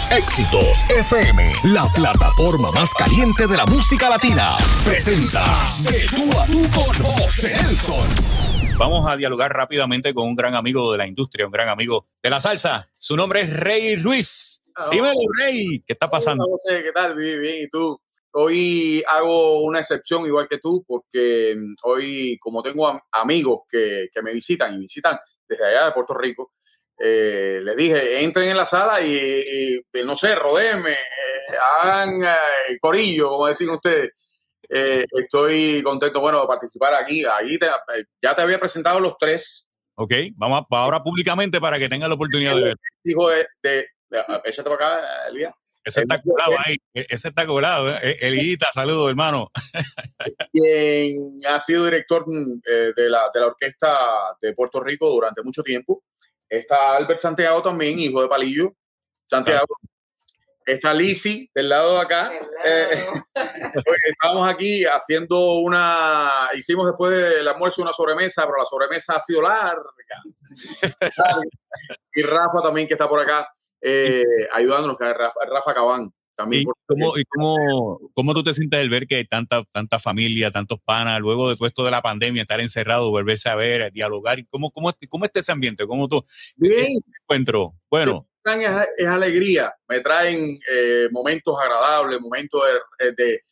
tus éxitos. FM, la plataforma más caliente de la música latina. Presenta De tú a tú con José Nelson. Vamos a dialogar rápidamente con un gran amigo de la industria, un gran amigo de la salsa. Su nombre es Rey Ruiz. Dímelo, Rey, ¿qué está pasando? Hola, José, ¿qué tal? Bien, bien, ¿y tú? Hoy hago una excepción igual que tú, porque mm, hoy, como tengo am- amigos que, que me visitan y visitan desde allá de Puerto Rico, eh, les dije, entren en la sala y, no sé, rodéenme, eh, hagan eh, corillo, como decían ustedes. Eh, estoy contento, bueno, de participar aquí. Ahí te- ya te había presentado los tres Ok, vamos a- ahora públicamente para que tengan la oportunidad de ver. hijos de... de- de- échate para acá, Elías. Ese está colado ahí, e- ese está colado. ¿eh? Elita, saludos, hermano. quien ha sido director mm, eh, de, la, de la orquesta de Puerto Rico durante mucho tiempo. Está Albert Santiago también, hijo de Palillo. Santiago. Está Lisi del lado de acá. Eh, pues, estábamos aquí haciendo una. Hicimos después del almuerzo una sobremesa, pero la sobremesa ha sido larga. y Rafa también, que está por acá, eh, ayudándonos, que es Rafa, Rafa Cabán. También ¿Y por- cómo, y cómo, cómo tú te sientes al ver que tanta, tanta familia, tantos panas, luego de todo esto de la pandemia, estar encerrado, volverse a ver, dialogar? ¿Cómo, cómo, cómo está ese ambiente? ¿Cómo tú Bien, encuentro? Bueno, es, es alegría, me traen eh, momentos agradables, momentos de, de,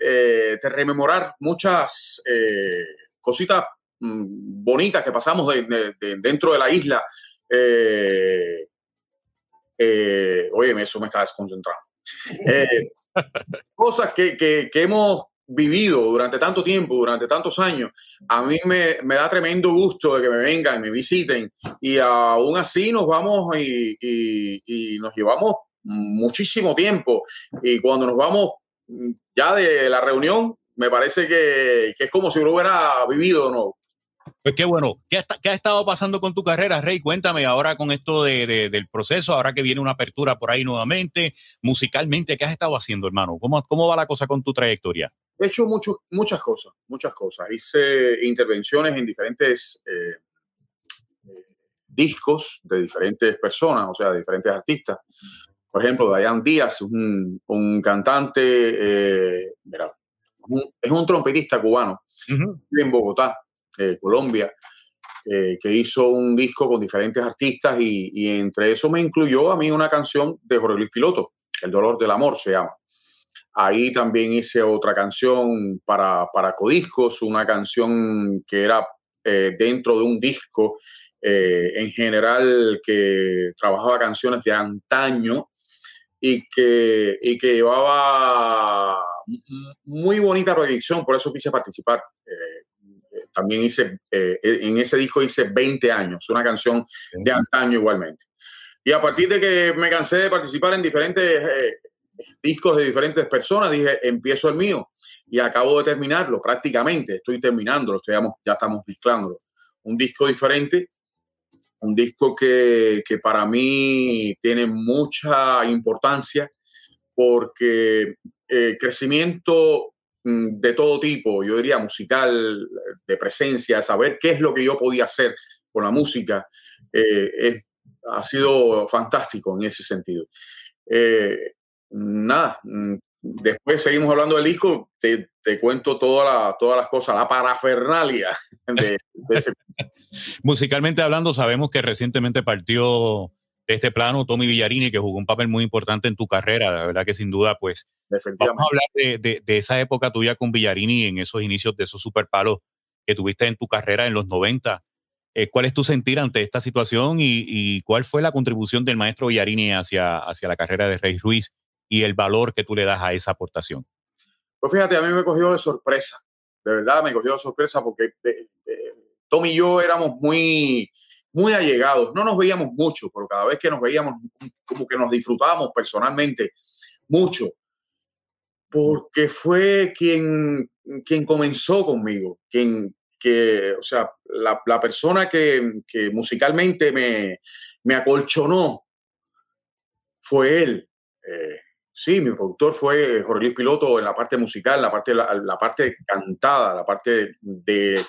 eh, de rememorar muchas eh, cositas mm, bonitas que pasamos de, de- de- dentro de la isla. Eh, eh, oye, eso me está desconcentrando. Eh, cosas que, que- hemos vivido durante tanto tiempo, durante tantos años, a mí me, me da tremendo gusto de que me vengan, me visiten y aún así nos vamos y, y- nos llevamos muchísimo tiempo. Y cuando nos vamos mm, ya de la reunión, me parece que, que es como si lo hubiera vivido nuevo. Pues qué bueno. ¿Qué ha, esta- qué ha estado pasando con tu carrera, Rey? Cuéntame ahora con esto de, de- del proceso, ahora que viene una apertura por ahí nuevamente, musicalmente, ¿qué has estado haciendo, hermano? ¿Cómo, cómo va la cosa con tu trayectoria? He hecho mucho- muchas cosas, muchas cosas. Hice intervenciones en diferentes eh, eh, discos de diferentes personas, o sea, de diferentes artistas. Por ejemplo, Dayan Díaz, un, un cantante, eh, mira, un- es un trompetista cubano, vive en Bogotá, eh, Colombia, eh, que hizo un disco con diferentes artistas y, entre eso me incluyó a mí una canción de Jorge Luis Piloto, El dolor del amor se llama. Ahí también hice otra canción para, para Codiscos, una canción que era eh, dentro de un disco en general que trabajaba canciones de antaño y que, y que llevaba muy bonita proyección, por eso quise participar. También hice, eh, en ese disco hice 20 años, una canción de antaño igualmente. Y a partir de que me cansé de participar en diferentes eh, discos de diferentes personas, dije, empiezo el mío y acabo de terminarlo prácticamente, estoy terminándolo, estoy- ya estamos mezclándolo. Un disco diferente, un disco que, que para mí tiene mucha importancia porque eh, crecimiento de todo tipo, yo diría musical, de presencia, saber qué es lo que yo podía hacer con la música, eh, ha sido fantástico en ese sentido. Eh, nada, mm, después seguimos hablando del disco, te, te cuento toda la- todas las cosas, la parafernalia de ese Musicalmente hablando, sabemos que recientemente partió de este plano Tommy Villarini, que jugó un papel muy importante en tu carrera, la verdad que sin duda, pues vamos a hablar de, de- de esa época tuya con Villarini en esos inicios de esos super palos que tuviste en tu carrera en los 90. Eh, ¿Cuál es tu sentir ante esta situación y, y cuál fue la contribución del maestro Villarini hacia, hacia la carrera de Rey Ruiz y el valor que tú le das a esa aportación? Pues fíjate, a mí me cogió de sorpresa, de verdad me cogió de sorpresa porque eh, eh, Tom y yo éramos muy, muy allegados, no nos veíamos mucho, pero cada vez que nos veíamos como que nos disfrutábamos personalmente mucho, porque fue quien, quien comenzó conmigo, quien, que, o sea, la, la persona que, que musicalmente me, me acolchonó fue él. Eh, sí, mi productor fue Jorge Piloto en la parte musical, la parte, la, la parte cantada, la parte de,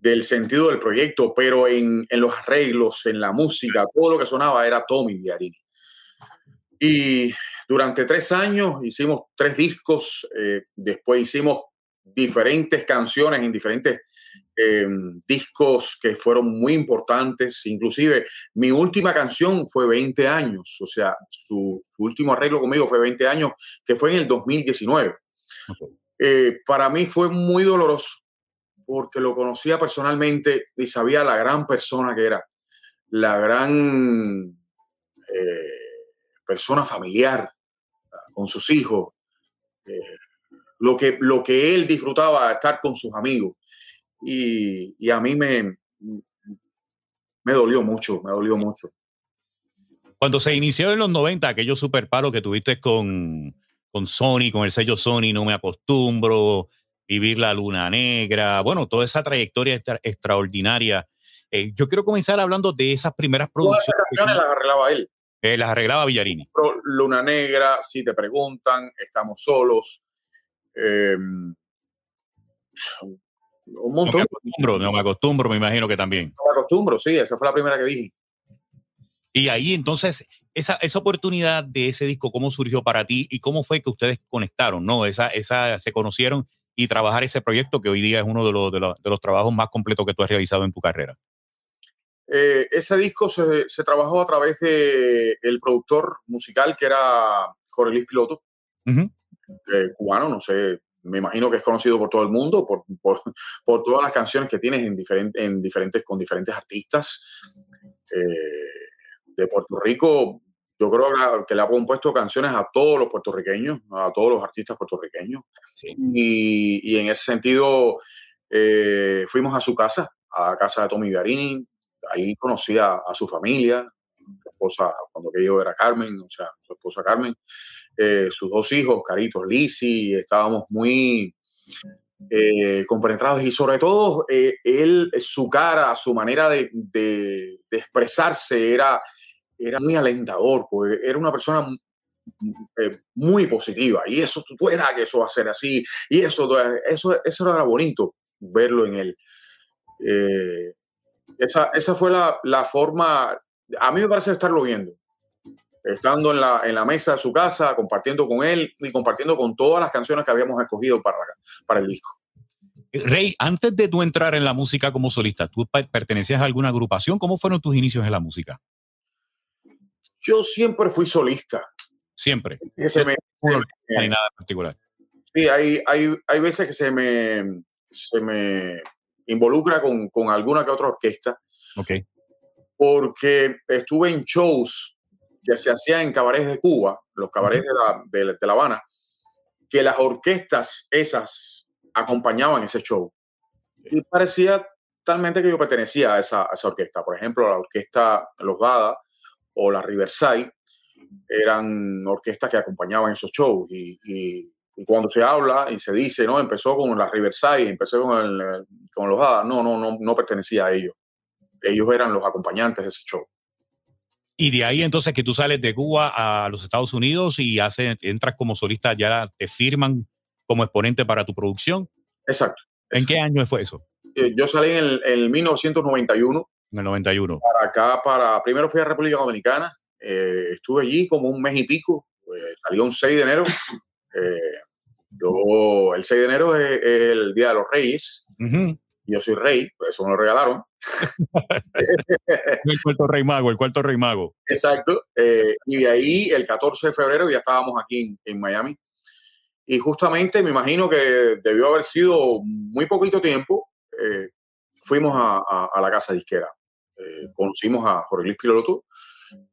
del sentido del proyecto, pero en, en, los arreglos, en la música, todo lo que sonaba era Tommy Villarini. Y durante tres años hicimos tres discos, eh, después hicimos diferentes canciones en diferentes eh, discos que fueron muy importantes. Inclusive mi última canción fue 20 años, o sea, su, último arreglo conmigo fue 20 años, que fue en el 2019. Eh, para mí fue muy doloroso porque lo conocía personalmente y sabía la gran persona que era, la gran persona familiar con sus hijos, lo, que, lo que él disfrutaba estar con sus amigos. Y, a mí me, me dolió mucho, me dolió mucho. Cuando se inició en los 90, aquellos super palos que tuviste con, con Sony, con el sello Sony, no me acostumbro, vivir la luna negra, bueno, toda esa trayectoria extraordinaria. Eh, yo quiero comenzar hablando de esas primeras producciones. Todas canciones las arreglaba él. Eh, las arreglaba Villarini. Luna Negra, si te preguntan, estamos solos. Em, un montón. No me, acostumbro, no me acostumbro, me imagino que también. No me acostumbro, sí, esa fue la primera que dije. Y ahí entonces, esa, esa oportunidad de ese disco, ¿cómo surgió para ti y cómo fue que ustedes conectaron? ¿no? Esa, esa, se conocieron y trabajar ese proyecto que hoy día es uno de los, de los, de los trabajos más completos que tú has realizado en tu carrera. Eh, ese disco se, se, trabajó a través de el productor musical que era Jorge Luis Piloto, cubano, no sé, me imagino que es conocido por todo el mundo, por, por, por todas las canciones que tienes en, diferente, en diferentes, con diferentes artistas. Eh, de Puerto Rico, yo creo que le ha compuesto canciones a todos los puertorriqueños, a todos los artistas puertorriqueños. Y, y, en ese sentido, eh, fuimos a su casa, a casa de Tommy Garini, ahí conocí a, su familia, su esposa, cuando que yo era Carmen, o sea, su esposa Carmen, eh, sus dos hijos, Caritos, Lisi, estábamos muy eh, compenetrados. Y sobre todo eh, él, su cara, su manera de, de, expresarse era, era muy alentador, porque era una persona eh, muy positiva y eso tú era que eso va a ser así y eso, eso, eso era bonito verlo en él. Eh, esa, esa fue la, la, forma, a mí me parece estarlo viendo, estando en la, en la mesa de su casa, compartiendo con él y compartiendo con todas las canciones que habíamos escogido para, para el disco. Rey, antes de tú entrar en la música como solista, ¿tú pertenecías a alguna agrupación? ¿Cómo fueron tus inicios en la música? Yo siempre fui solista. Siempre. Se me, no hay nada particular. Sí, hay, hay, hay veces que se me, se me involucra con, con alguna que otra orquesta. Ok. Porque estuve en shows que se hacían en cabarets de Cuba, los cabarets de, la, de, de, La Habana, que las orquestas esas acompañaban ese show. Y parecía talmente que yo pertenecía a esa, a esa orquesta. Por ejemplo, la orquesta Los Dada o la Riverside eran orquestas que acompañaban esos shows. Y, y y cuando se habla y se dice, no, empezó con la Riverside, empezó con, el, con los Hadas, no, no, no, no pertenecía a ellos. Ellos eran los acompañantes de ese show. Y de ahí entonces que tú sales de Cuba a los Estados Unidos y hace, entras como solista, ya te firman como exponente para tu producción. Exacto. ¿En qué año fue eso? Eh, yo salí en, el, 1991. En el 91. Para acá, para, primero fui a República Dominicana, eh, estuve allí como un mes y pico, pues, salió un 6 de enero. Eh, yo, el 6 de enero es, el Día de los Reyes. Yo soy rey, por eso me lo regalaron. el cuarto rey mago, el cuarto rey mago. Exacto. Eh, y de ahí, el 14 de febrero, ya estábamos aquí en, Miami. Y justamente me imagino que debió haber sido muy poquito tiempo. Eh, fuimos a, a, la casa disquera. Eh, conocimos a Jorge Luis Piloto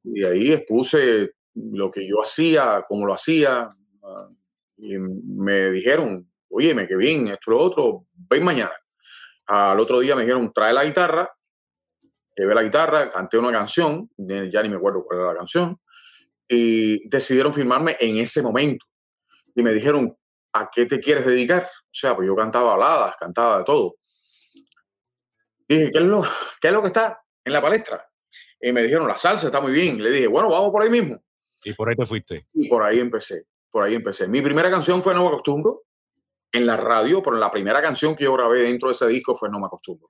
y ahí expuse lo que yo hacía, cómo lo hacía, uh, y me dijeron, oye, qué bien, esto lo otro, ven mañana. Al otro día me dijeron, trae la guitarra, llevé la guitarra, canté una canción, ya ni me acuerdo cuál era la canción, y decidieron firmarme en ese momento. Y me dijeron, ¿a qué te quieres dedicar? O sea, pues yo cantaba baladas, cantaba de todo. Dije, ¿qué es lo, qué es lo que está en la palestra? Y me dijeron, la salsa está muy bien. Le dije, bueno, vamos por ahí mismo. Y por ahí te fuiste. Y por ahí empecé por ahí empecé. Mi primera canción fue No me acostumbro en la radio, pero la primera canción que yo grabé dentro de ese disco fue No me acostumbro.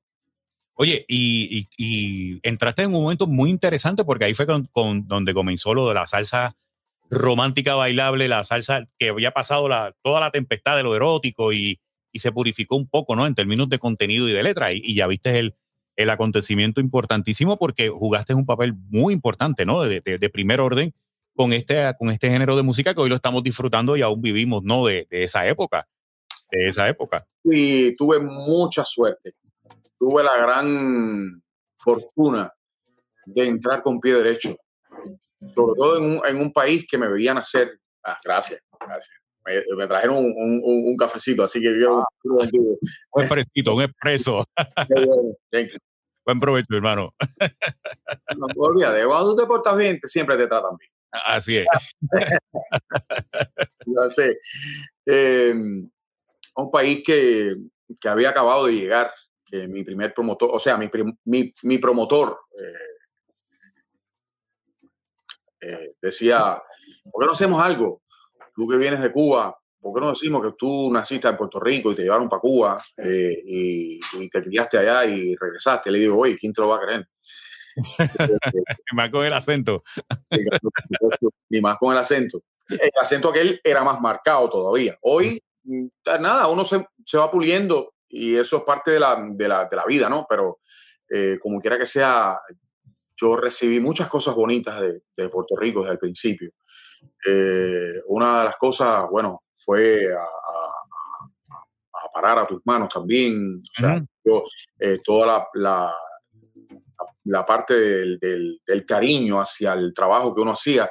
Oye, y, entraste en un momento muy interesante porque ahí fue con, donde comenzó lo de la salsa romántica bailable, la salsa que había pasado la, toda la tempestad de lo erótico y, y, se purificó un poco, ¿no? En términos de contenido y de letra. Y, y ya viste el, el, acontecimiento importantísimo porque jugaste un papel muy importante, ¿no? De, de, primer orden con este, con este género de música que hoy lo estamos disfrutando y aún vivimos, ¿no? De, esa época. De esa época. Y tuve mucha suerte. Tuve la gran fortuna de entrar con pie derecho sobre todo en un, en un país que me veían hacer. Ah, gracias, gracias. Me, me trajeron un, un, un, cafecito, así que quiero. Ah, un expresito, un expreso. Buen provecho, hermano. No te olvides, cuando tú te portas bien, siempre te tratan bien. Así es. ya sé. Eh, un país que, que, había acabado de llegar, que mi primer promotor, o sea, mi, mi, mi promotor, eh, eh, decía, ¿por qué no hacemos algo? Tú que vienes de Cuba, ¿por qué no decimos que tú naciste en Puerto Rico y te llevaron para Cuba eh, y, y, te criaste allá y regresaste? Le digo, oye, ¿quién te lo va a creer? y más con el acento. y más con el acento. El acento aquel era más marcado todavía. Hoy, mm, nada, uno se, se va puliendo y eso es parte de la, de la, de la vida, ¿no? Pero eh, como quiera que sea, yo recibí muchas cosas bonitas de, de Puerto Rico desde el principio. Eh, una de las cosas, bueno, fue a, a, a, parar a tus manos también. O sea, uh -huh. yo, eh, toda la, la, la parte del, del, del, cariño hacia el trabajo que uno hacía,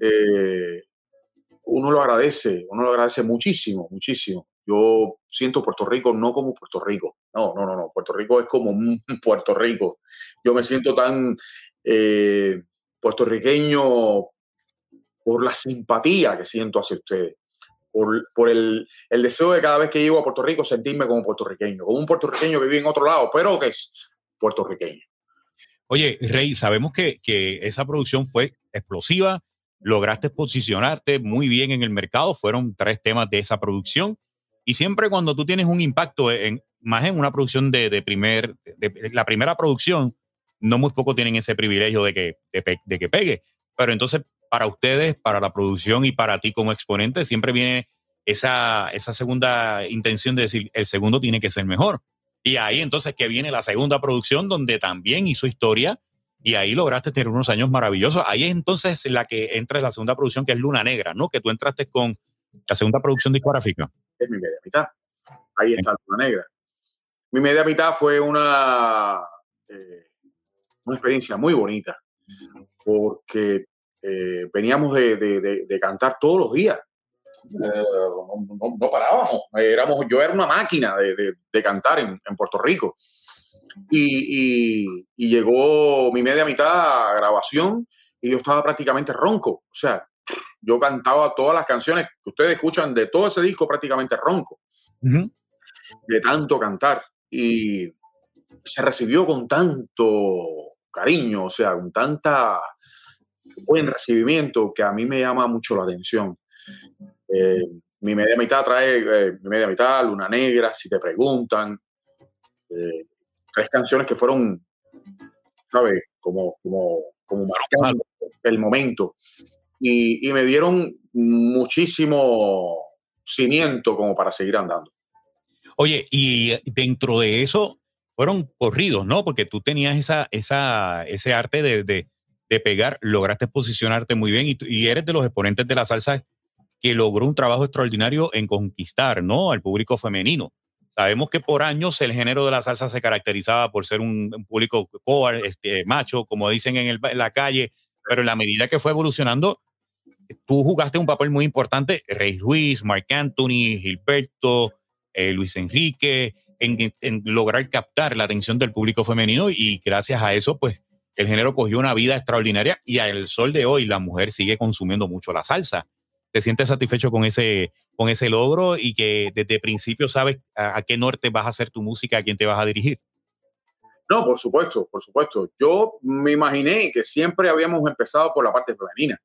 eh, uno lo agradece, uno lo agradece muchísimo, muchísimo. Yo siento Puerto Rico no como Puerto Rico. No, no, no, no. Puerto Rico es como un Puerto Rico. Yo me siento tan puertorriqueño por la simpatía que siento hacia ustedes. Por, por el, el, deseo de cada vez que llego a Puerto Rico sentirme como puertorriqueño, como un puertorriqueño que vive en otro lado, pero que es puertorriqueño. Oye, Rey, sabemos que, que esa producción fue explosiva, lograste posicionarte muy bien en el mercado, fueron tres temas de esa producción y siempre cuando tú tienes un impacto, en, más en una producción de, de primer, la primera producción, no muy pocos tienen ese privilegio de que, de, que pegue. Pero entonces, para ustedes, para la producción y para ti como exponente, siempre viene esa, esa segunda intención de decir, el segundo tiene que ser mejor. Y ahí entonces que viene la segunda producción donde también hizo historia y ahí lograste tener unos años maravillosos. Ahí es entonces la que entra la segunda producción, que es Luna Negra, ¿no? Que tú entraste con la segunda producción discográfica es mi media mitad. Ahí está Luna Negra. Mi media mitad fue una, eh, una experiencia muy bonita, porque eh, veníamos de, de, de, de, cantar todos los días. Eh, no, no, no, parábamos. Éramos, yo era una máquina de, cantar en, en, Puerto Rico. Y, y, y llegó mi media mitad a grabación y yo estaba prácticamente ronco. O sea, yo cantaba todas las canciones que ustedes escuchan de todo ese disco prácticamente ronco, uh -huh. de tanto cantar. Y se recibió con tanto cariño, o sea, con tanta buen recibimiento que a mí me llama mucho la atención. Eh, mi media mitad trae, eh, mi media mitad, Luna Negra, si te preguntan, eh, tres canciones que fueron, ¿sabes? Como, como, como marcando el momento y, y me dieron muchísimo cimiento como para seguir andando. Oye, y dentro de eso fueron corridos, ¿no? Porque tú tenías esa, esa, ese arte de, de, de pegar, lograste posicionarte muy bien y, eres de los exponentes de la salsa que logró un trabajo extraordinario en conquistar, ¿no? Al público femenino. Sabemos que por años el género de la salsa se caracterizaba por ser un, público coar, este, macho, como dicen en, la calle, pero en la medida que fue evolucionando, tú jugaste un papel muy importante, Rey Ruiz, Mark Anthony, Gilberto, eh, Luis Enrique, en, en, lograr captar la atención del público femenino y gracias a eso, pues el género cogió una vida extraordinaria y al sol de hoy la mujer sigue consumiendo mucho la salsa. ¿Te sientes satisfecho con ese, con ese logro y que desde el principio sabes a, a qué norte vas a hacer tu música, a quién te vas a dirigir? No, por supuesto, por supuesto. Yo me imaginé que siempre habíamos empezado por la parte femenina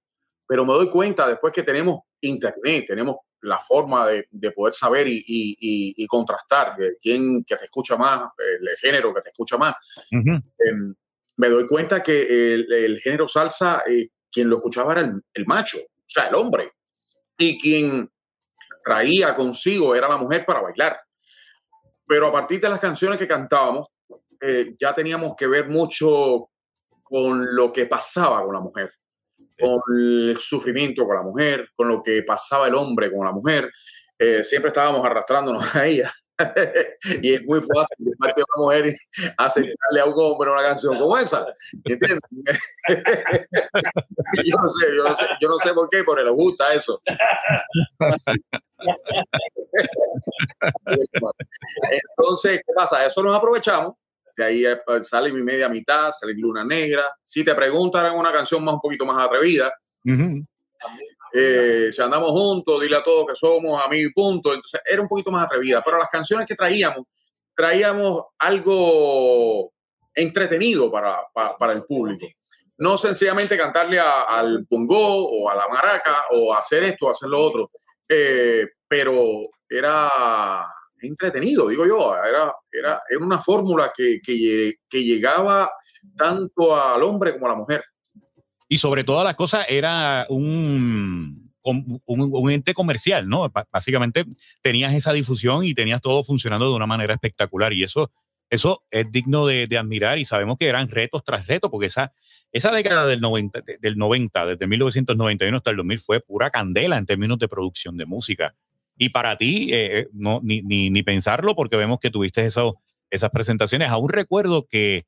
pero me doy cuenta después que tenemos internet, tenemos la forma de, de poder saber y, y, y, contrastar quién que te escucha más, el género que te escucha más. Uh -huh. eh, me doy cuenta que el, el género salsa, eh, quien lo escuchaba era el, el, macho. O sea, el hombre. Y quien traía consigo era la mujer para bailar. Pero a partir de las canciones que cantábamos, eh, ya teníamos que ver mucho con lo que pasaba con la mujer, con el sufrimiento con la mujer, con lo que pasaba el hombre con la mujer. Eh, siempre estábamos arrastrándonos a ella. y es muy fácil de parte de una mujer aceptarle a un hombre una canción como esa. ¿Entiendes? yo, no sé, yo, no sé, yo no sé por qué, pero le gusta eso. Entonces, ¿qué pasa? Eso nos aprovechamos. De ahí eh, pues, sale mi media mitad, sale Luna Negra. Si te preguntan una canción más un poquito más atrevida, eh, si andamos juntos, dile a todos que somos amigos y punto. Entonces era un poquito más atrevida, pero las canciones que traíamos, traíamos algo entretenido para, para, el público. No sencillamente cantarle al pongo o a la maraca o hacer esto o hacer lo otro, eh, pero era entretenido, digo yo, era, era, era una fórmula que, que llegaba tanto al hombre como a la mujer. Y sobre todas las cosas era un, un, ente comercial, ¿no? básicamente tenías esa difusión y tenías todo funcionando de una manera espectacular y eso, eso es digno de, admirar y sabemos que eran retos tras retos porque esa, esa década del 90, del 90, desde 1991 hasta el 2000 fue pura candela en términos de producción de música. Y para ti, eh, eh, no, ni, ni, ni, pensarlo porque vemos que tuviste eso, esas presentaciones. Aún recuerdo que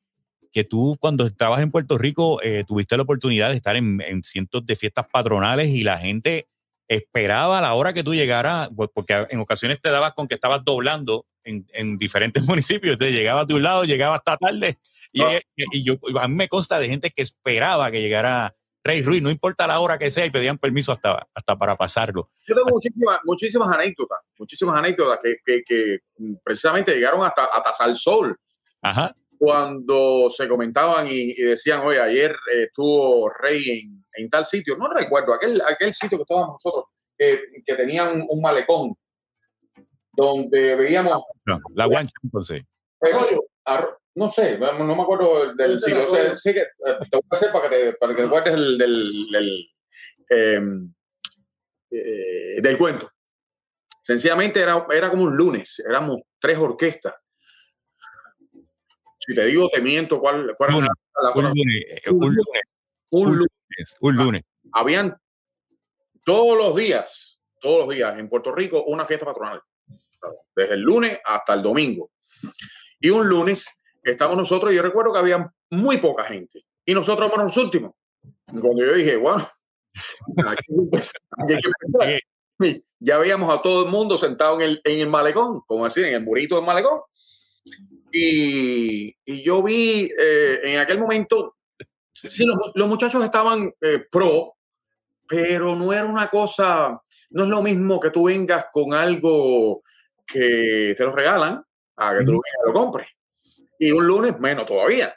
que tú cuando estabas en Puerto Rico eh, tuviste la oportunidad de estar en, cientos de fiestas patronales y la gente esperaba a la hora que tú llegaras, porque en ocasiones te dabas con que estabas doblando en, diferentes municipios, te llegabas de un lado, llegaba hasta tarde, y, ah. y, yo, a mí me consta de gente que esperaba que llegara Rey Ruiz, no importa la hora que sea, y pedían permiso hasta, hasta para pasarlo. Yo tengo muchísimas, muchísimas anécdotas, muchísimas anécdotas que, que, que precisamente llegaron hasta, hasta Salsol. Ajá cuando se comentaban y, decían, oye, ayer estuvo Rey en, en, tal sitio, no recuerdo, aquel, aquel sitio que estábamos nosotros, que, que tenía un, malecón, donde veíamos... la guancha, entonces. no sé, no, me acuerdo del sitio. O sea, sí que, eh, te voy a hacer para que te, para que te acuerdes del, del, del, em, eh, del cuento. Sencillamente era, era como un lunes, éramos tres orquestas si te digo, te miento, ¿cuál, cuál lunes, la, un, lunes, eh, un, lunes, un, lunes, un lunes. Habían todos los días, todos los días en Puerto Rico una fiesta patronal. Desde el lunes hasta el domingo. Y un lunes estamos nosotros, y yo recuerdo que había muy poca gente. Y nosotros éramos los últimos. Cuando yo dije, bueno, ya veíamos a todo el mundo sentado en el, en el malecón, como decir, en el murito del malecón. Y, yo vi eh, en aquel momento, sí, los, muchachos estaban eh, pro, pero no era una cosa, no es lo mismo que tú vengas con algo que te lo regalan a que tú lo compres. Y un lunes menos todavía.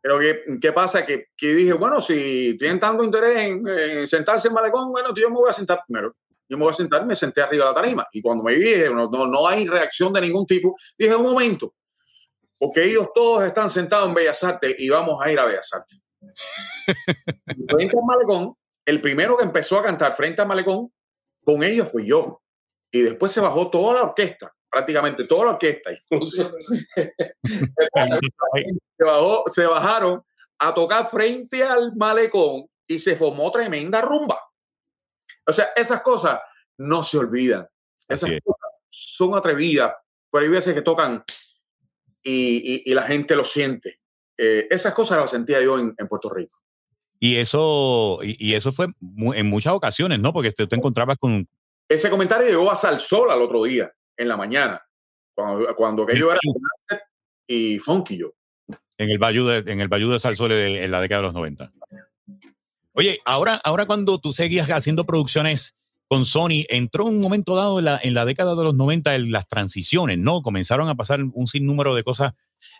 Pero ¿qué, qué pasa? Que, que, dije, bueno, si tienen tanto interés en, sentarse en malecón, bueno, yo me voy a sentar primero yo me voy a sentar, me senté arriba de la tarima. Y cuando me vi, no, no, hay reacción de ningún tipo, dije, un momento, porque ellos todos están sentados en Bellas Artes y vamos a ir a Bellas Artes. frente al malecón, el primero que empezó a cantar frente al malecón, con ellos fui yo. Y después se bajó toda la orquesta, prácticamente toda la orquesta, incluso. se, bajó, se bajaron a tocar frente al malecón y se formó tremenda rumba. O sea, esas cosas no se olvidan. Esas cosas son atrevidas, pero hay veces que tocan y, la gente lo siente. Eh, esas cosas las sentía yo en, Puerto Rico. Y eso, y, eso fue en muchas ocasiones, ¿no? Porque te, te encontrabas con... Ese comentario llegó a Sol al otro día, en la mañana, cuando, cuando aquello era y funky yo. En el Bayou de, en el Bayou de Salsol en la década de los 90. Oye, ahora, ahora cuando tú seguías haciendo producciones con Sony, entró un momento dado en la, en la década de los 90 en las transiciones, ¿no? Comenzaron a pasar un sinnúmero de cosas.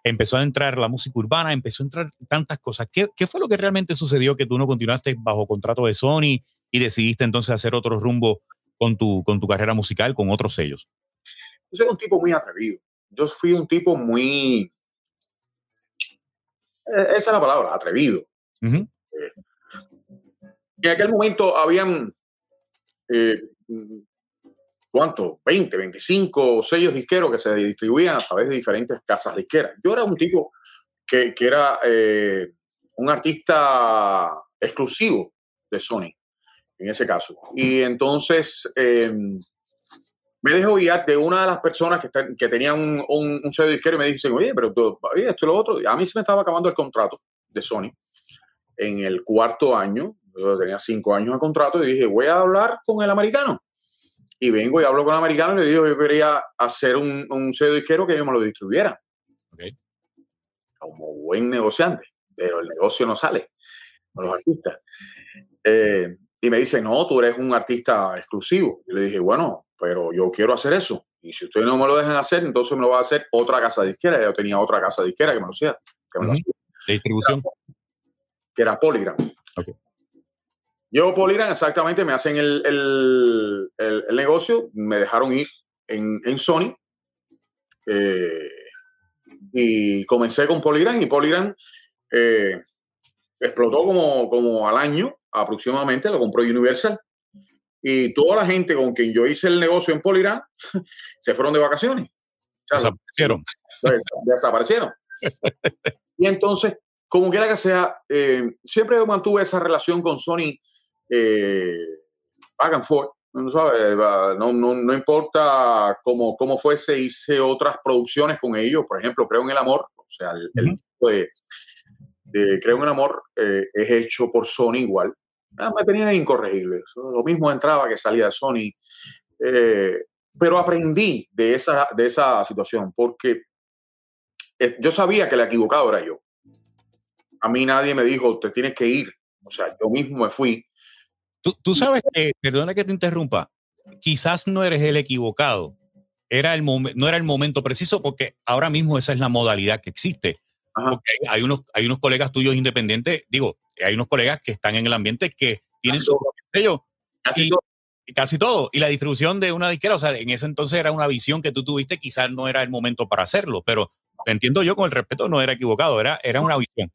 Empezó a entrar la música urbana, empezó a entrar tantas cosas. ¿Qué, ¿Qué, fue lo que realmente sucedió que tú no continuaste bajo contrato de Sony y decidiste entonces hacer otro rumbo con tu, con tu carrera musical, con otros sellos? Yo soy un tipo muy atrevido. Yo fui un tipo muy... Eh, esa es la palabra, atrevido. En aquel momento habían, eh, ¿cuánto? 20, 25 sellos disqueros que se distribuían a través de diferentes casas disqueras. Yo era un tipo que, que era eh, un artista exclusivo de Sony, en ese caso. Y entonces eh, me dejo guiar de una de las personas que, que tenía un, un, sello disquero y me dice, oye, pero oye, esto y lo otro. A mí se me estaba acabando el contrato de Sony en el cuarto año. Yo tenía cinco años de contrato y dije, voy a hablar con el americano. Y vengo y hablo con el americano y le digo, yo quería hacer un, un sello disquero que yo me lo distribuyera. Okay. Como buen negociante, pero el negocio no sale con los artistas. Eh, y me dice, no, tú eres un artista exclusivo. Y le dije, bueno, pero yo quiero hacer eso. Y si ustedes no me lo dejan hacer, entonces me lo va a hacer otra casa de izquierda. Yo tenía otra casa de izquierda que me lo hacía. Que me ¿De distribución? Que era Polygram. Yo, Polygram, exactamente, me hacen el, el, el, negocio, me dejaron ir en, en Sony. Eh, y comencé con Polygram y eh, explotó como, como al año aproximadamente, lo compró Universal. Y toda la gente con quien yo hice el negocio en Polygram se fueron de vacaciones. Desaparecieron. Desaparecieron. y entonces, como quiera que sea, eh, siempre mantuve esa relación con Sony eh, back and forth. No, no, no, importa cómo, cómo fuese, hice otras producciones con ellos. Por ejemplo, Creo en el Amor. O sea, el, de, Creo en el Amor eh, es hecho por Sony igual. Ah, me tenía incorregible. Lo mismo entraba que salía de Sony. Eh, pero aprendí de esa, de esa situación porque eh, yo sabía que el equivocado era yo. A mí nadie me dijo, te tienes que ir. O sea, yo mismo me fui. Tú, tú sabes que, perdona que te interrumpa, quizás no eres el equivocado. Era el no era el momento preciso porque ahora mismo esa es la modalidad que existe. Porque hay, unos, hay unos colegas tuyos independientes, digo, hay unos colegas que están en el ambiente que tienen su sello. Casi todo. Y casi todo. Y la distribución de una disquera, o sea, en ese entonces era una visión que tú tuviste, quizás no era el momento para hacerlo, pero entiendo yo con el respeto, no era equivocado, era, era una visión.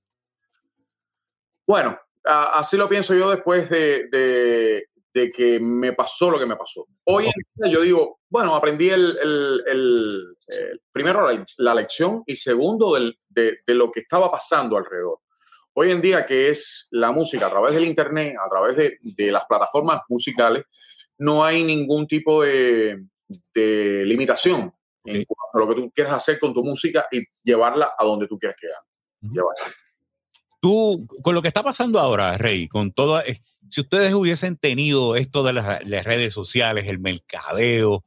Bueno, así lo pienso yo después de, de, de, que me pasó lo que me pasó. Hoy en día yo digo, bueno, aprendí el, el, el, primero la, lección y segundo de, de lo que estaba pasando alrededor. Hoy en día, que es la música a través del Internet, a través de, de las plataformas musicales, no hay ningún tipo de, de limitación en cuanto a lo que tú quieras hacer con tu música y llevarla a donde tú quieres quedar. Tú, con lo que está pasando ahora, Rey, con todo, eh, si ustedes hubiesen tenido esto de las, las redes sociales, el mercadeo,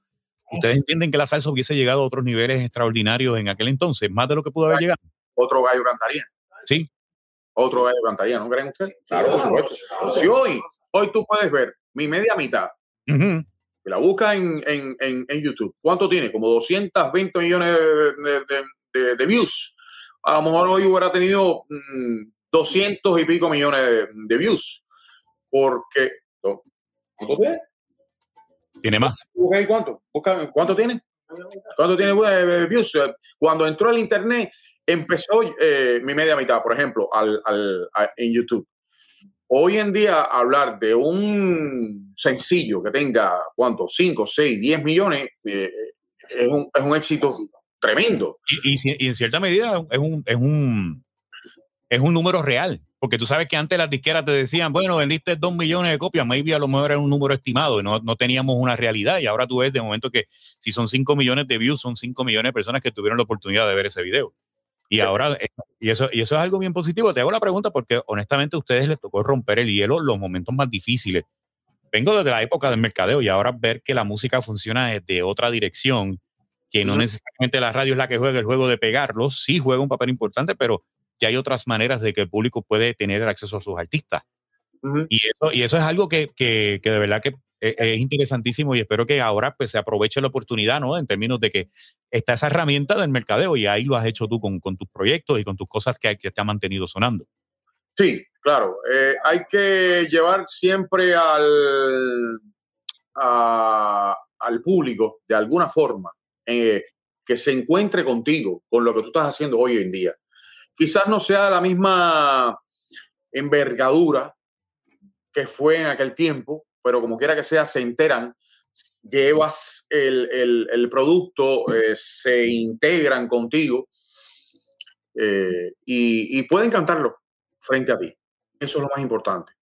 ¿ustedes entienden que la salsa hubiese llegado a otros niveles extraordinarios en aquel entonces, más de lo que pudo haber llegado? Otro gallo cantaría. Sí, otro gallo cantaría, ¿no creen ustedes? Claro, por supuesto. Si hoy, hoy tú puedes ver mi media mitad, la busca en, en, en, YouTube, ¿cuánto tiene? Como 220 millones de, de, views. A lo mejor hoy hubiera tenido 200 mm, y pico millones de, views. Porque, ¿cuánto tiene? Tiene más. ¿Cuánto? ¿Cuánto tiene? ¿Cuánto tiene eh, views? Cuando entró el internet, empezó eh, mi media mitad, por ejemplo, al, al, en YouTube. Hoy en día hablar de un sencillo que tenga, ¿cuánto? 5, 6, 10 millones, eh, es, un, es, un, éxito tremendo. Y, y, en cierta medida es un, es, un, es un número real, porque tú sabes que antes las disqueras te decían, bueno, vendiste 2 millones de copias, maybe a lo mejor era un número estimado y no, no teníamos una realidad. Y ahora tú ves de momento que si son 5 millones de views, son 5 millones de personas que tuvieron la oportunidad de ver ese video. Y ahora, eh, y eso, y eso es algo bien positivo. Te hago la pregunta porque honestamente a ustedes les tocó romper el hielo los momentos más difíciles. Vengo desde la época del mercadeo y ahora ver que la música funciona desde otra dirección, que no necesariamente la radio es la que juega el juego de pegarlos, sí juega un papel importante, pero ya hay otras maneras de que el público puede tener acceso a sus artistas. y, eso, y eso es algo que, que, que de verdad que e, es, interesantísimo y espero que ahora pues se aproveche la oportunidad, ¿no? En términos de que está esa herramienta del mercadeo y ahí lo has hecho tú con, con tus proyectos y con tus cosas que, que te han mantenido sonando. Sí, claro. Eh, hay que llevar siempre al, al público de alguna forma eh, que se encuentre contigo con lo que tú estás haciendo hoy en día. Quizás no sea la misma envergadura que fue en aquel tiempo, pero como quiera que sea, se enteran, llevas el, el, producto, eh, se integran contigo eh, y, y pueden cantarlo frente a ti. Eso es lo más importante.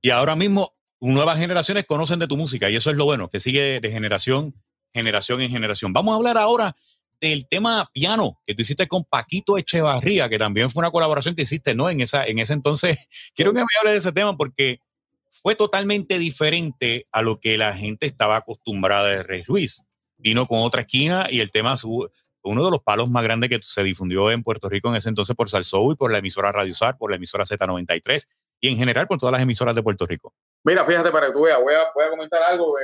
Y ahora mismo nuevas generaciones conocen de tu música y eso es lo bueno, que sigue de generación, generación en generación. Vamos a hablar ahora del tema piano que tú hiciste con Paquito Echevarría, que también fue una colaboración que hiciste, ¿no? En, esa, en ese entonces. Quiero que me hable de ese tema porque fue totalmente diferente a lo que la gente estaba acostumbrada de Rey Ruiz. Vino con otra esquina y el tema uno de los palos más grandes que se difundió en Puerto Rico en ese entonces por Salsou y por la emisora Radio SAR, por la emisora Z93 y en general por todas las emisoras de Puerto Rico. Mira, fíjate para que tú veas, voy a, voy a comentar algo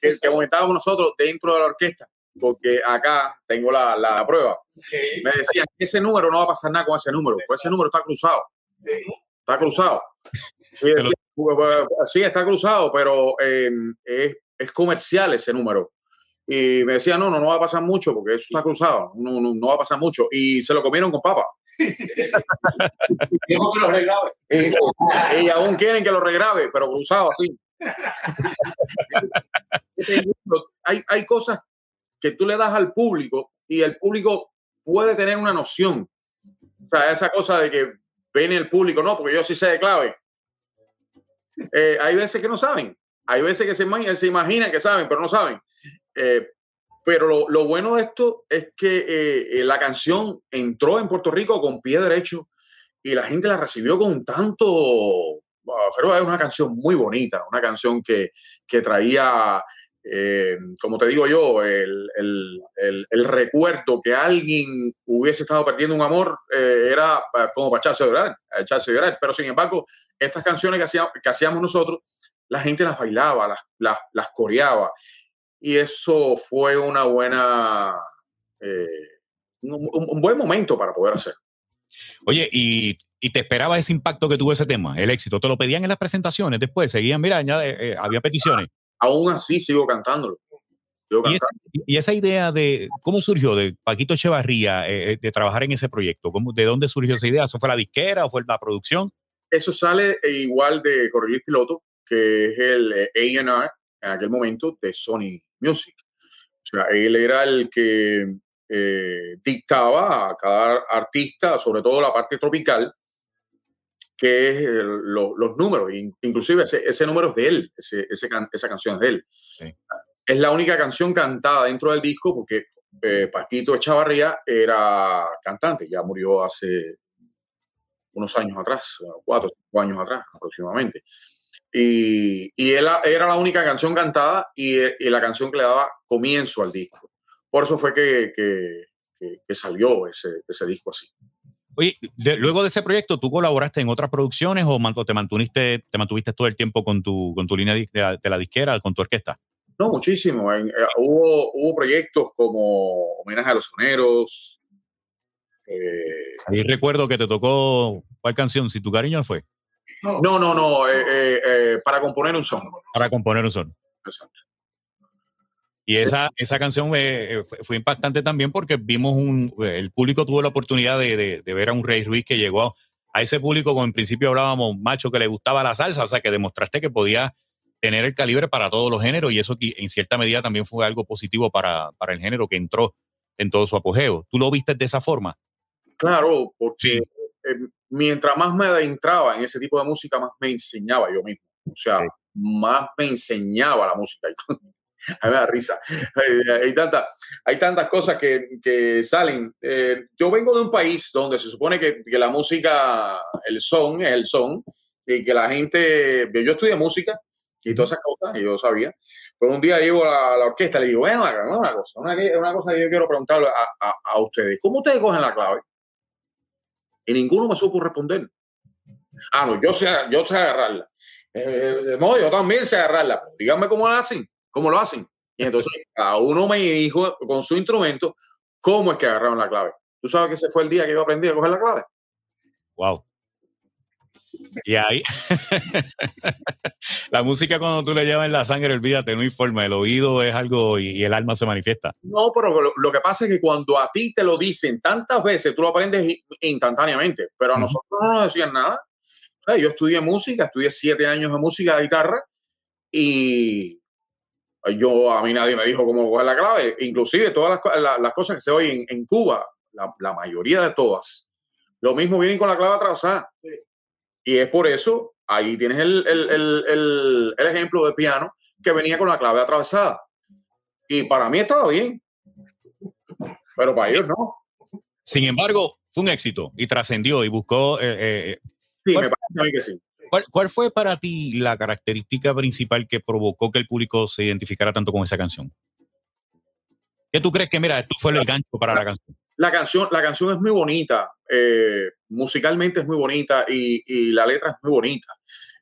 que, comentábamos nosotros dentro de la orquesta, porque acá tengo la, la prueba. Me decían, ese número no va a pasar nada con ese número, pues ese número está cruzado. Está cruzado. Sí, está cruzado, pero em, es, es comercial ese número. Y me decía, no, no, no va a pasar mucho porque eso está cruzado, no, no, no va a pasar mucho. Y se lo comieron con papa. y, aún quieren que lo regrabe, pero cruzado así. hay, hay cosas que tú le das al público y el público puede tener una noción. O sea, esa cosa de que ven el público, no, porque yo sí sé de clave. Eh, hay veces que no saben. Hay veces que se, imaginan, se imaginan que saben, pero no saben. Eh, pero lo, bueno de esto es que eh, la canción entró en Puerto Rico con pie derecho y la gente la recibió con tanto... Pero es una canción muy bonita, una canción que, que traía, como te digo yo, el, recuerdo que alguien hubiese estado perdiendo un amor era como para echarse a llorar. Pero sin embargo, estas canciones que hacíamos, que hacíamos nosotros, la gente las bailaba, las, coreaba. Y eso fue una buena, eh, un, buen momento para poder hacer. Oye, y, te esperaba ese impacto que tuvo ese tema, el éxito. ¿Te lo pedían en las presentaciones después? ¿Seguían, mira, eh, había peticiones? Aún así sigo cantándolo. ¿Y, esa idea de cómo surgió de Paquito Echevarría eh, de trabajar en ese proyecto? ¿Cómo, ¿De dónde surgió esa idea? ¿Eso fue la disquera o fue la producción? Eso sale igual de Correlis Piloto, que es el A&R en aquel momento de Sony Music. O sea, él era el que eh, dictaba a cada artista, sobre todo la parte tropical, que es los números. Inclusive ese, número es de él, esa canción es de él. Es la única canción cantada dentro del disco porque eh, Paquito Echavarría era cantante, ya murió hace unos años atrás, cuatro, cinco años atrás aproximadamente. Y, y era la única canción cantada y, y, la canción que le daba comienzo al disco. Por eso fue que, que, que, salió ese, ese, disco así. Oye, luego de ese proyecto, ¿tú colaboraste en otras producciones o te mantuviste, te mantuviste todo el tiempo con tu, con tu línea de, de la disquera, con tu orquesta? No, muchísimo. Eh, hubo, hubo proyectos como Homenaje a los Soneros. Eh, Ahí recuerdo que te tocó, ¿cuál canción? Si tu cariño fue. No, no, no, eh, eh, para componer un son. Para componer un son. Exacto. Y esa, esa canción fue impactante también porque vimos un, el público tuvo la oportunidad de, de, ver a un Rey Ruiz que llegó a ese público, como en principio hablábamos, macho, que le gustaba la salsa, o sea, que demostraste que podía tener el calibre para todos los géneros y eso en cierta medida también fue algo positivo para, para el género que entró en todo su apogeo. ¿Tú lo viste de esa forma? Claro, porque mientras más me adentraba en ese tipo de música, más me enseñaba yo mismo. O sea, más me enseñaba la música. Hay, tanta, hay tantas cosas que, que salen. Eh, yo vengo de un país donde se supone que, que, la música, el son es el son, y que la gente. Yo estudié música y todas esas cosas, y yo sabía. Pero un día llego a la, orquesta y le digo, bueno, una cosa, una, cosa que yo quiero preguntarle a, a, a ustedes. ¿Cómo ustedes cogen la clave? y ninguno me supo responder. Ah, no, yo sé, yo sé agarrarla. Eh, no, yo también sé agarrarla. díganme cómo lo hacen, cómo lo hacen. Y entonces cada uno me dijo con su instrumento cómo es que agarraron la clave. ¿Tú sabes que ese fue el día que yo aprendí a coger la clave? Wow. Y ahí, la música cuando tú le llevas en la sangre, olvídate, no informa, el oído es algo y, el alma se manifiesta. No, pero lo, que pasa es que cuando a ti te lo dicen tantas veces, tú lo aprendes instantáneamente, pero a nosotros no nos decían nada. Yo estudié música, estudié siete años de música de guitarra y yo a mí nadie me dijo cómo coger la clave. Inclusive todas las, las, cosas que se oyen en, Cuba, la, la, mayoría de todas, lo mismo vienen con la clave atravesada. Y es por eso, ahí tienes el, el, el, el, ejemplo de piano que venía con la clave atravesada. Y para mí estaba bien, pero para ellos no. Sin embargo, fue un éxito y trascendió y buscó... Eh, eh, sí, me parece a mí que sí. ¿Cuál, fue para ti la característica principal que provocó que el público se identificara tanto con esa canción? ¿Qué tú crees que, mira, esto fue el gancho para la canción? La canción, la canción es muy bonita, eh, musicalmente es muy bonita y, la letra es muy bonita.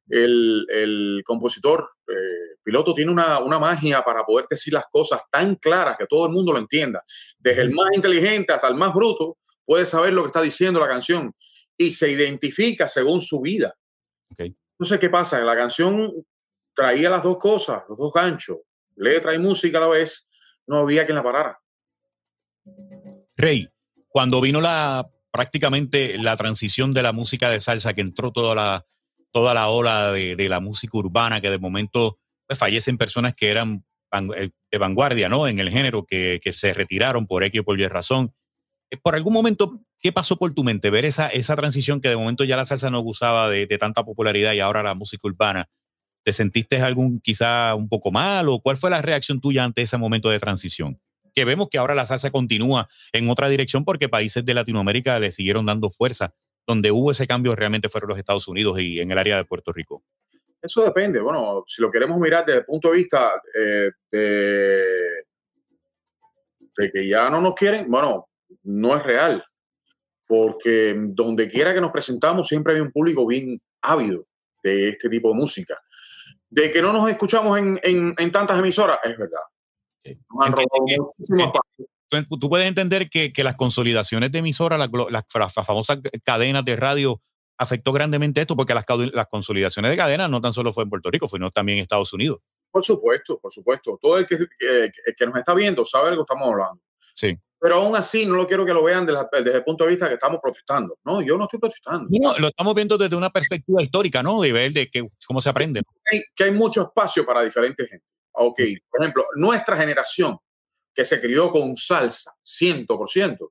El, compositor, eh, piloto, tiene una, una, magia para poder decir las cosas tan claras que todo el mundo lo entienda. Desde el más inteligente hasta el más bruto puede saber lo que está diciendo la canción y se identifica según su vida. Entonces, ¿qué pasa? La canción traía las dos cosas, los dos ganchos, letra y música a la vez, no había quien la parara. Rey, cuando vino la prácticamente la transición de la música de salsa, que entró toda la, toda la ola de, la música urbana, que de momento pues, fallecen personas que eran eh, de vanguardia, ¿no? En el género, que, que se retiraron por X o por Y razón. Eh, ¿Por algún momento qué pasó por tu mente? Ver esa, esa transición que de momento ya la salsa no gustaba de, tanta popularidad y ahora la música urbana. ¿Te sentiste algún quizá un poco mal o cuál fue la reacción tuya ante ese momento de transición? Que vemos que ahora la salsa continúa en otra dirección porque países de Latinoamérica le siguieron dando fuerza. Donde hubo ese cambio realmente fueron los Estados Unidos y en el área de Puerto Rico. Eso depende. Bueno, si lo queremos mirar desde el punto de vista eh, de, de que ya no nos quieren, bueno, no es real, porque donde quiera que nos presentamos siempre hay un público bien ávido de este tipo de música. De que no nos escuchamos en, en, tantas emisoras, es verdad. tú, puedes entender que, que, las consolidaciones de emisoras, las, las, famosas cadenas de radio, afectó grandemente esto, porque las, las consolidaciones de cadenas no tan solo fue en Puerto Rico, sino también en Estados Unidos. Por supuesto, por supuesto. Todo el que, que nos está viendo sabe de lo que estamos hablando. Sí pero aún así no lo quiero que lo vean desde, el punto de vista que estamos protestando. No, yo no estoy protestando. No, lo estamos viendo desde una perspectiva histórica, ¿no? De ver de que, cómo se aprende. que hay mucho espacio para diferentes gente. Ok, por ejemplo, nuestra generación que se crió con salsa, 100%,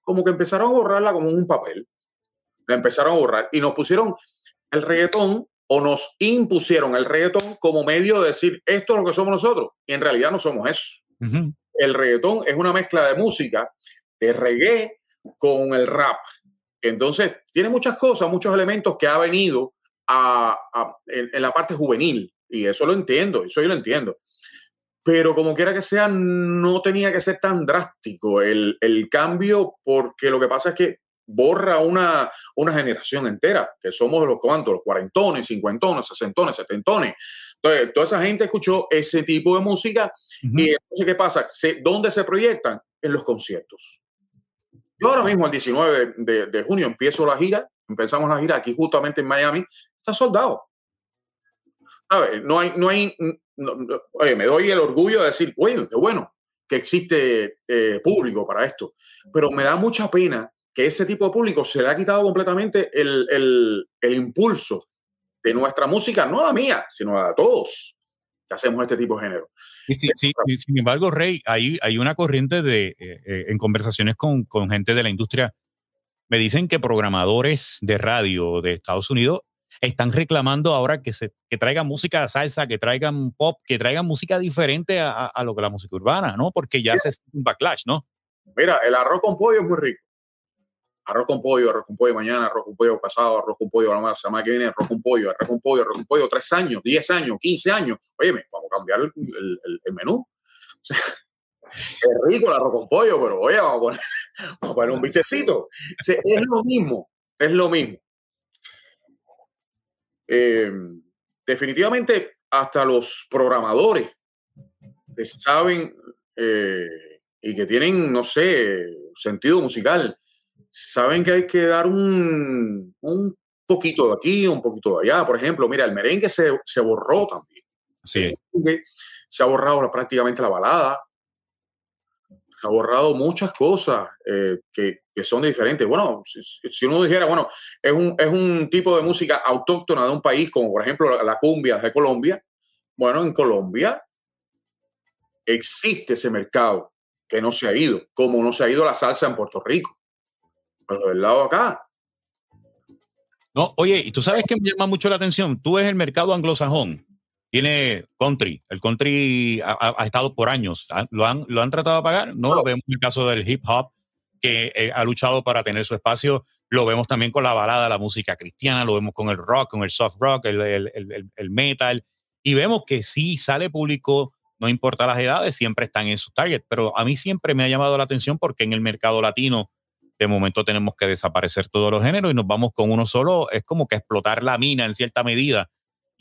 como que empezaron a borrarla como un papel. La empezaron a borrar y nos pusieron el reggaetón o nos impusieron el reggaetón como medio de decir esto es lo que somos nosotros. Y en realidad no somos eso el reggaetón es una mezcla de música, de reggae con el rap. Entonces, tiene muchas cosas, muchos elementos que ha venido a, en, la parte juvenil. Y eso lo entiendo, eso yo lo entiendo. Pero como quiera que sea, no tenía que ser tan drástico el, el cambio, porque lo que pasa es que borra una, una generación entera, que somos los cuantos, los cuarentones, cincuentones, sesentones, setentones. Entonces, toda esa gente escuchó ese tipo de música y entonces, ¿qué pasa? ¿Dónde se proyectan? En los conciertos. Yo ahora mismo, el 19 de, junio, empiezo la gira, empezamos la gira aquí justamente en Miami, está soldado. No hay, no hay, oye, me doy el orgullo de decir, bueno, qué bueno que existe eh, público para esto, pero me da mucha pena que ese tipo de público se le ha quitado completamente el, el, el impulso de nuestra música, no la mía, sino a todos que hacemos este tipo de género. Y sí, sí, sin embargo, Rey, hay, hay una corriente de, eh, eh, en conversaciones con, con, gente de la industria, me dicen que programadores de radio de Estados Unidos están reclamando ahora que se que traigan música salsa, que traigan pop, que traigan música diferente a, a, lo que la música urbana, ¿no? Porque ya se hace un backlash, ¿no? Mira, el arroz con pollo es muy rico arroz con pollo, arroz con pollo mañana, arroz con pollo pasado, arroz con pollo la semana que viene, arroz con pollo, arroz con pollo, arroz con pollo, tres años, diez años, quince años. Oye, vamos a cambiar el, menú. es rico el arroz con pollo, pero oye, vamos a poner, un bistecito. es lo mismo, es lo mismo. Em, definitivamente, hasta los programadores que saben eh, y que tienen, no sé, sentido musical, saben que hay que dar un, un poquito de aquí, un poquito de allá. Por ejemplo, mira, el merengue se, se borró también. Sí. Se ha borrado prácticamente la balada. ha borrado muchas cosas eh, que, que, son diferentes. Bueno, si, si, uno dijera, bueno, es un, es un tipo de música autóctona de un país, como por ejemplo la, la cumbia de Colombia. Bueno, en Colombia existe ese mercado que no se ha ido, como no se ha ido la salsa en Puerto Rico. Pero del lado acá. No, oye, y tú sabes que me llama mucho la atención. Tú ves el mercado anglosajón tiene country. El country ha, estado por años. ¿Lo han, ¿Lo han tratado de pagar? No, lo vemos en el caso del hip hop, que eh, ha luchado para tener su espacio. Lo vemos también con la balada, la música cristiana, lo vemos con el rock, con el soft rock, el, el, el, metal. Y vemos que sí sale público, no importa las edades, siempre están en su target. Pero a mí siempre me ha llamado la atención porque en el mercado latino, de momento tenemos que desaparecer todos los géneros y nos vamos con uno solo. Es como que explotar la mina en cierta medida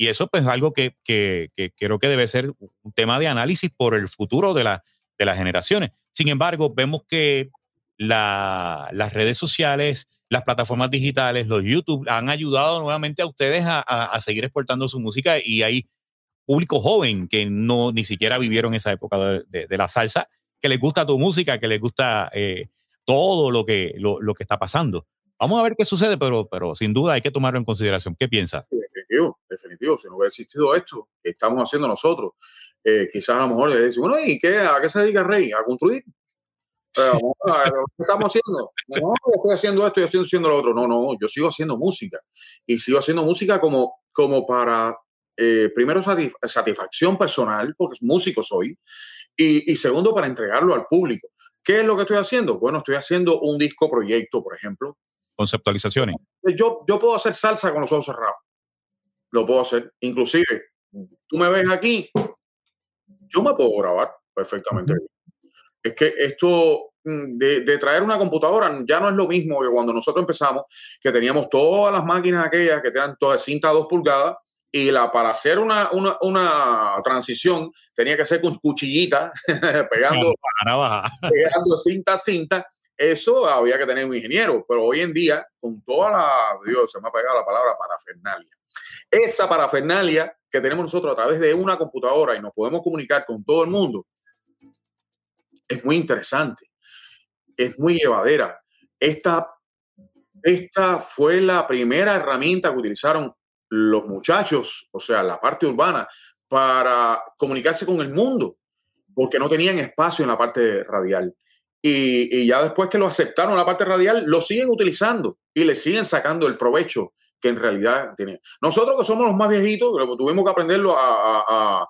y eso pues es algo que, que, creo que debe ser un tema de análisis por el futuro de, la, de las generaciones. Sin embargo, vemos que la, las redes sociales, las plataformas digitales, los YouTube han ayudado nuevamente a ustedes a, a, seguir exportando su música y hay público joven que no ni siquiera vivieron esa época de, de, la salsa, que les gusta tu música, que les gusta eh, todo lo que, lo, lo, que está pasando. Vamos a ver qué sucede, pero, pero sin duda hay que tomarlo en consideración. ¿Qué piensas? definitivo, definitivo. Si no hubiera existido esto que estamos haciendo nosotros, eh, quizás a lo mejor le decimos, bueno, ¿y qué, a qué se dedica Rey? ¿A construir? Pero, ¿Qué estamos haciendo? No, estoy haciendo esto y estoy haciendo lo otro. No, no, yo sigo haciendo música. Y sigo haciendo música como, como para, eh, primero, satisfacción personal, porque músico soy, y, y segundo, para entregarlo al público. ¿Qué es lo que estoy haciendo? Bueno, estoy haciendo un disco proyecto, por ejemplo. Conceptualizaciones. Yo, yo puedo hacer salsa con los ojos cerrados lo puedo hacer. Inclusive, tú me ves aquí, yo me puedo grabar perfectamente. Es que esto mm, de, traer una computadora ya no es lo mismo que cuando nosotros empezamos, que teníamos todas las máquinas aquellas que tenían toda cinta 2 pulgadas y la, para hacer una, una, una, transición tenía que ser con cuchillita, pegando, pegando cinta a cinta. Eso había que tener un ingeniero, pero hoy en día, con toda la, Dios, se me ha pegado la palabra parafernalia esa parafernalia que tenemos nosotros a través de una computadora y nos podemos comunicar con todo el mundo es muy interesante, es muy llevadera. Esta, esta fue la primera herramienta que utilizaron los muchachos, o sea, la parte urbana, para comunicarse con el mundo, porque no tenían espacio en la parte radial. Y, y, ya después que lo aceptaron la parte radial, lo siguen utilizando y le siguen sacando el provecho que en realidad tiene. Nosotros que somos los más viejitos, tuvimos que aprenderlo a,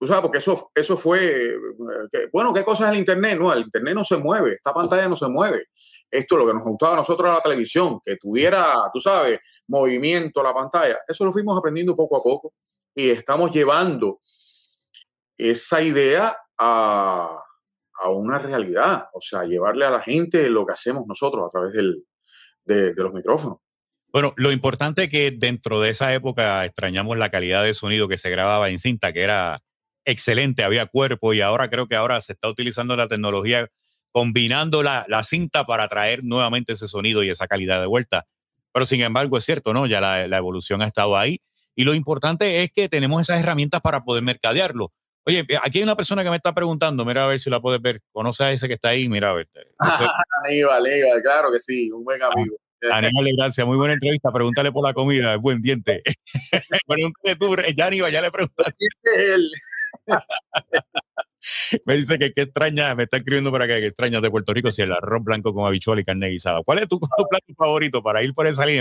tú sabes, porque eso, eso fue, eh, bueno, ¿qué cosa es el Internet? No, el Internet no se mueve, esta pantalla no se mueve. Esto lo que nos gustaba a nosotros era la televisión, que tuviera, tú sabes, movimiento la pantalla. Eso lo fuimos aprendiendo poco a poco y estamos llevando esa idea a, a una realidad, o sea, llevarle a la gente lo que hacemos nosotros a través del, de los micrófonos. Bueno, lo importante es que dentro de esa época extrañamos la calidad de sonido que se grababa en cinta, que era excelente, había cuerpo y ahora creo que ahora se está utilizando la tecnología combinando la, la cinta para traer nuevamente ese sonido y esa calidad de vuelta. Pero sin embargo es cierto, ¿no? Ya la, la evolución ha estado ahí y lo importante es que tenemos esas herramientas para poder mercadearlo. Oye, aquí hay una persona que me está preguntando, mira a ver si la puedes ver. ¿Conoce a ese que está ahí? Mira a ver. Aníbal, Aníbal, claro que sí, un buen amigo. Aníbal, gracias. Muy buena entrevista. Pregúntale por la comida, es buen diente. Pregúntale tú, ya Aníbal, ya le preguntaste. me dice que qué extraña, me está escribiendo para que, extrañas de Puerto Rico si el arroz blanco con habichuela y carne guisada. ¿Cuál es tu, plato favorito para ir por esa línea?